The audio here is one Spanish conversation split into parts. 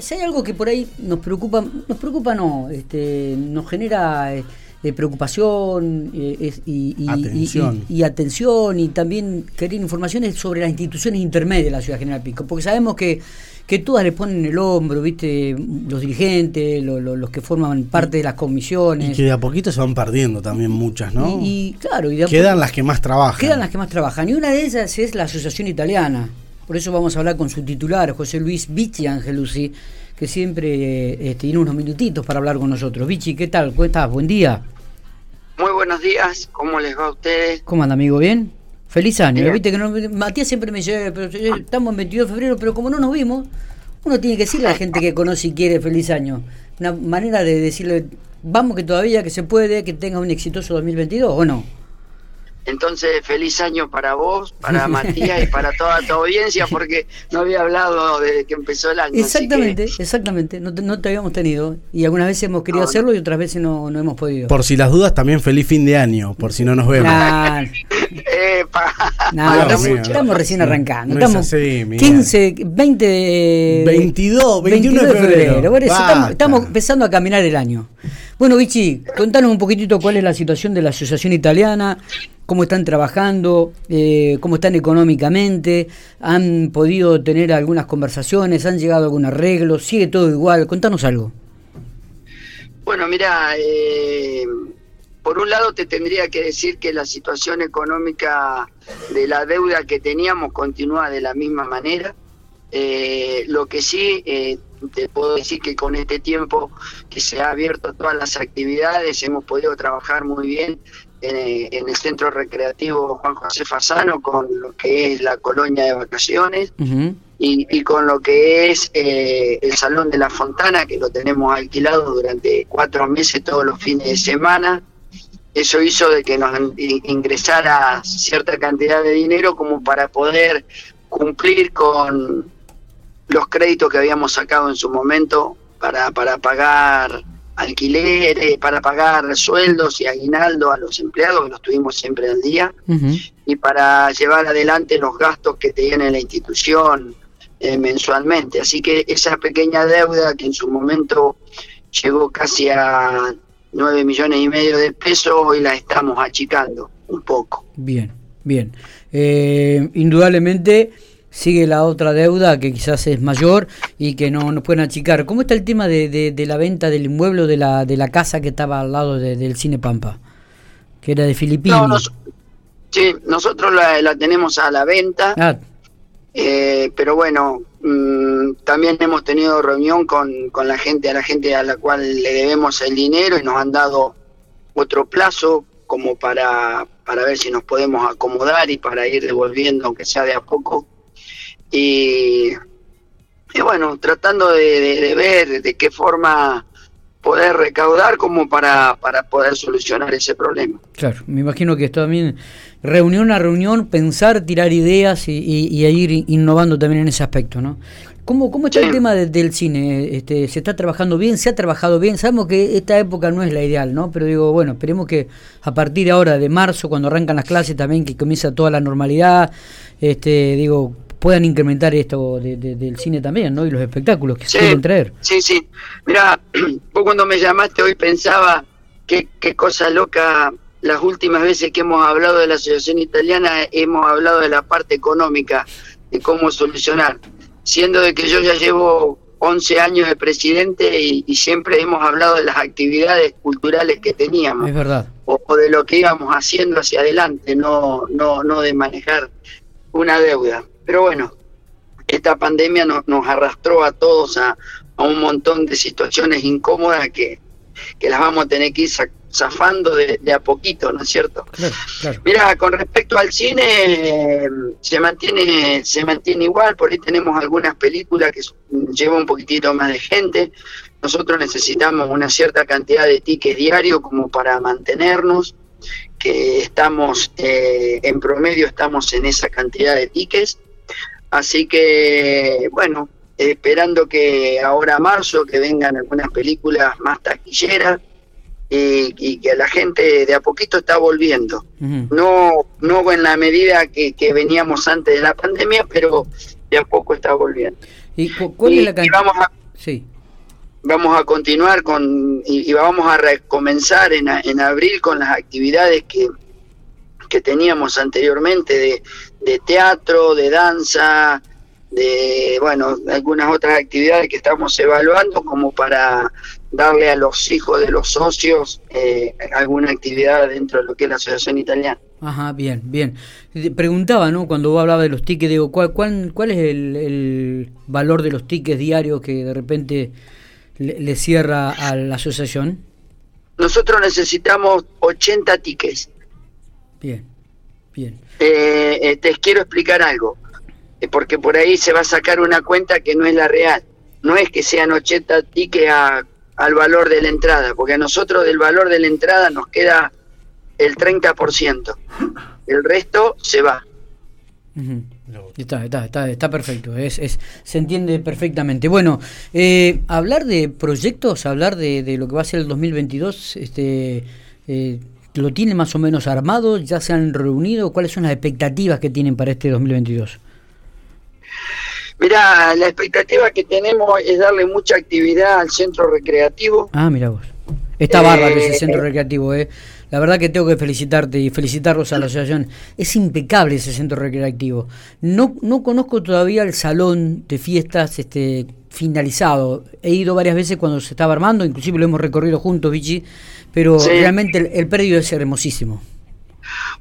si hay algo que por ahí nos preocupa, nos preocupa no, este, nos genera eh, preocupación eh, y, atención. Y, atención y también querer informaciones sobre las instituciones intermedias de la ciudad General Pico, porque sabemos que, que todas le ponen el hombro, viste, los dirigentes, los que forman parte de las comisiones. Y que de a poquito se van perdiendo también muchas, ¿no? Y, claro, quedan las que más trabajan. Quedan las que más trabajan. Y una de ellas es la Asociación Italiana. Por eso vamos a hablar con su titular, José Luis Vicci Angelusi, que siempre eh, tiene unos minutitos para hablar con nosotros. Vicci, ¿qué tal? ¿Cómo estás? Buen día. Muy buenos días, ¿cómo les va a ustedes? ¿Cómo anda, amigo? ¿Bien? Feliz año. ¿Viste que Matías siempre me dice, pero estamos en 22 de febrero, pero como no nos vimos, uno tiene que decirle a la gente que conoce y quiere feliz año. Una manera de decirle, vamos que todavía que se puede, que tenga un exitoso 2022, ¿o no? Entonces, feliz año para vos, para Matías y para toda tu audiencia, porque no había hablado desde que empezó el año. Exactamente, exactamente. No te, no te, habíamos tenido. Y algunas veces hemos querido hacerlo y otras veces no, no hemos podido. Por si las dudas, también feliz fin de año, por si no nos vemos. estamos, recién arrancando. estamos 15, 20 22, 21 de febrero. estamos, empezando a caminar el año. Bueno, Vichy, contanos un poquitito cuál es la situación de la Asociación Italiana, cómo están trabajando, eh, cómo están económicamente, han podido tener algunas conversaciones, han llegado a algún arreglo, sigue todo igual, contanos algo. Bueno, mira, eh, por un lado te tendría que decir que la situación económica de la deuda que teníamos continúa de la misma manera. Eh, lo que sí te puedo decir que con este tiempo que se ha abierto todas las actividades hemos podido trabajar muy bien en, el centro recreativo Juan José Fasano con lo que es la colonia de vacaciones y, con lo que es eh, el Salón de la Fontana, que lo tenemos alquilado durante cuatro meses todos los fines de semana. Eso hizo de que nos ingresara cierta cantidad de dinero como para poder cumplir con los créditos que habíamos sacado en su momento para, para pagar alquileres, para pagar sueldos y aguinaldo a los empleados, que los tuvimos siempre al día, y para llevar adelante los gastos que tiene la institución eh, mensualmente. Así que esa pequeña deuda que en su momento llegó casi a 9 millones y medio de pesos, hoy la estamos achicando un poco. Bien, bien. Eh, indudablemente sigue la otra deuda que quizás es mayor y que no nos pueden achicar. ¿Cómo está el tema de, de, la venta del inmueble de la, de la casa que estaba al lado del Cine Pampa? Que era de Filipinas. sí, nosotros la, tenemos a la venta. Ah. Eh, pero bueno, mm, también hemos tenido reunión con, con la gente, a la gente a la cual le debemos el dinero y nos han dado otro plazo como para, para ver si nos podemos acomodar y para ir devolviendo, aunque sea de a poco, y, bueno, tratando de, ver de qué forma poder recaudar como para, para poder solucionar ese problema. Claro, me imagino que esto también reunión a reunión, pensar, tirar ideas y, y, ir innovando también en ese aspecto, ¿no? ¿Cómo, cómo está el tema del cine? Este, ¿Se está trabajando bien? ¿Se ha trabajado bien? Sabemos que esta época no es la ideal, ¿no? Pero digo, bueno, esperemos que a partir de ahora, de marzo, cuando arrancan las clases también, que comienza toda la normalidad, este, digo, puedan incrementar esto del cine también, ¿no? Y los espectáculos que se pueden traer. Sí, sí. Mira, vos cuando me llamaste hoy pensaba qué, qué cosa loca. Las últimas veces que hemos hablado de la Asociación Italiana hemos hablado de la parte económica, de cómo solucionar. Siendo de que yo ya llevo 11 años de presidente y, siempre hemos hablado de las actividades culturales que teníamos. Es verdad. O, o, de lo que íbamos haciendo hacia adelante, no, no, no de manejar una deuda. Pero bueno, esta pandemia nos arrastró a todos a, un montón de situaciones incómodas que, las vamos a tener que ir zafando de, a poquito, ¿no es cierto? Mira, con respecto al cine, se mantiene se mantiene igual, por ahí tenemos algunas películas que llevan un poquitito más de gente, nosotros necesitamos una cierta cantidad de tickets diarios como para mantenernos, que estamos, eh, en promedio estamos en esa cantidad de tickets, Así que, bueno, esperando que ahora marzo que vengan algunas películas más taquilleras y, que la gente de a poquito está volviendo. No no en la medida que, veníamos antes de la pandemia, pero de a poco está volviendo. ¿Y cuál es la cantidad? Sí. Vamos a continuar con y, vamos a recomenzar en, en abril con las actividades que, que teníamos anteriormente de, de teatro, de danza, de bueno algunas otras actividades que estamos evaluando como para darle a los hijos de los socios eh, alguna actividad dentro de lo que es la asociación italiana. Ajá, bien, bien. Preguntaba, ¿no? Cuando vos hablabas de los tickets, digo, ¿cuál, cuál, cuál es el, valor de los tickets diarios que de repente le, cierra a la asociación? Nosotros necesitamos 80 tickets. Bien, bien. Eh, eh, te quiero explicar algo porque por ahí se va a sacar una cuenta que no es la real. No es que sean 80 tickets a, al valor de la entrada, porque a nosotros del valor de la entrada nos queda el 30%. El resto se va. Está, está, está, está, perfecto, es, es, se entiende perfectamente. Bueno, eh, hablar de proyectos, hablar de, de, lo que va a ser el 2022, este, eh, ¿lo tienen más o menos armado? ¿Ya se han reunido? ¿Cuáles son las expectativas que tienen para este 2022? Mira, la expectativa que tenemos es darle mucha actividad al centro recreativo. Ah, mira vos. Está eh, bárbaro ese centro recreativo, ¿eh? La verdad que tengo que felicitarte y felicitarlos a la asociación. Es impecable ese centro recreativo. No, no conozco todavía el salón de fiestas este, finalizado. He ido varias veces cuando se estaba armando, inclusive lo hemos recorrido juntos, Vichy, pero realmente el, el predio es hermosísimo.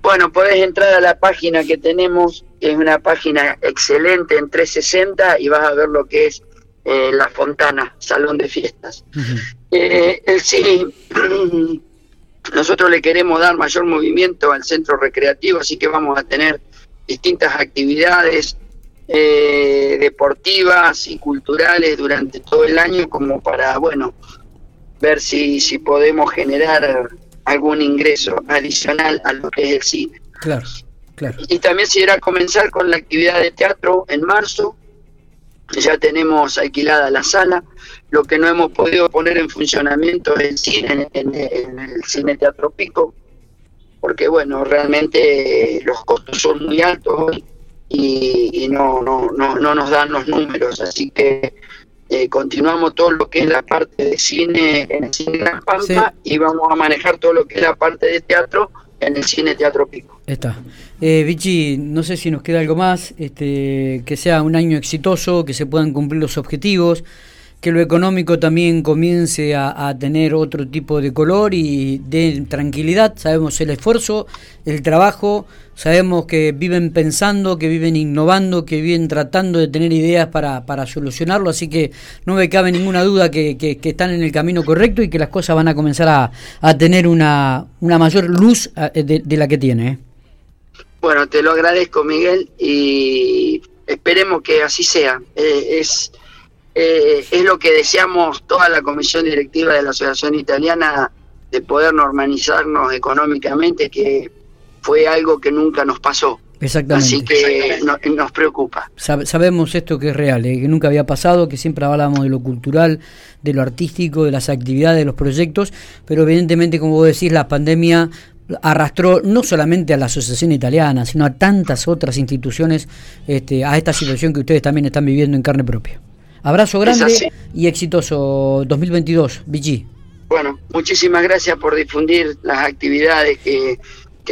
Bueno, podés entrar a la página que tenemos, es una página excelente en 360 y vas a ver lo que es eh, la Fontana, Salón de Fiestas. Eh, sí, nosotros le queremos dar mayor movimiento al centro recreativo, así que vamos a tener distintas actividades eh, deportivas y culturales durante todo el año como para, bueno, ver si, si podemos generar algún ingreso adicional a lo que es el cine. Claro, claro. Y también se irá a comenzar con la actividad de teatro en marzo. Ya tenemos alquilada la sala. Lo que no hemos podido poner en funcionamiento es el cine, en, el cine Teatro Pico, porque bueno, realmente los costos son muy altos y, no, no, no, no nos dan los números. Así que eh, continuamos todo lo que es la parte de cine en el cine Gran Pampa y vamos a manejar todo lo que es la parte de teatro en el cine Teatro Pico. Está. Eh, Vichy, no sé si nos queda algo más, este, que sea un año exitoso, que se puedan cumplir los objetivos, que lo económico también comience a, tener otro tipo de color y de tranquilidad. Sabemos el esfuerzo, el trabajo, sabemos que viven pensando, que viven innovando, que viven tratando de tener ideas para, para solucionarlo, así que no me cabe ninguna duda que, que, están en el camino correcto y que las cosas van a comenzar a, a tener una, una mayor luz eh, de, la que tiene. ¿eh? Bueno, te lo agradezco Miguel y esperemos que así sea. Eh, es eh, es lo que deseamos toda la comisión directiva de la Asociación Italiana de poder normalizarnos económicamente, que fue algo que nunca nos pasó. Exactamente. Así que nos preocupa. sabemos esto que es real, eh, que nunca había pasado, que siempre hablábamos de lo cultural, de lo artístico, de las actividades, de los proyectos, pero evidentemente, como vos decís, la pandemia arrastró no solamente a la Asociación Italiana, sino a tantas otras instituciones este, a esta situación que ustedes también están viviendo en carne propia. Abrazo grande y exitoso 2022, BG. Bueno, muchísimas gracias por difundir las actividades que,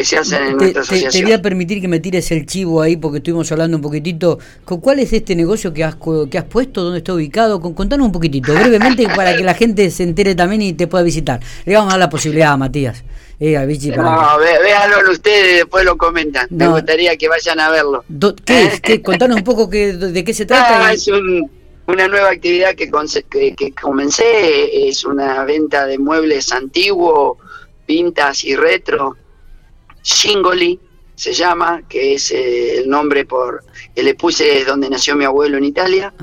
se hacen en nuestra asociación. Te, voy a permitir que me tires el chivo ahí porque estuvimos hablando un poquitito. ¿Cuál es este negocio que has, que has puesto? ¿Dónde está ubicado? Contanos un poquitito, brevemente, para que la gente se entere también y te pueda visitar. Le vamos a dar la posibilidad, Matías. Eh, no, véanlo ustedes y después lo comentan. Me gustaría que vayan a verlo. ¿Qué, Contanos un poco que, de qué se trata. Ah, es un una nueva actividad que, que, comencé es una venta de muebles antiguos, pintas y retro. Singoli se llama, que es eh, el nombre por que le puse donde nació mi abuelo en Italia.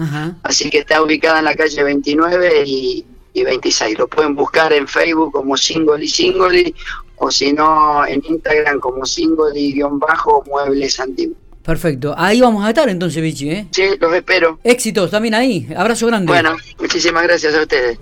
Así que está ubicada en la calle 29 y, y 26. Lo pueden buscar en Facebook como Singoli Singoli o si no en Instagram como Singoli-muebles antiguos. Perfecto. Ahí vamos a estar entonces, Vichy, ¿eh? Sí, los espero. Éxitos también ahí. Abrazo grande. Bueno, muchísimas gracias a ustedes.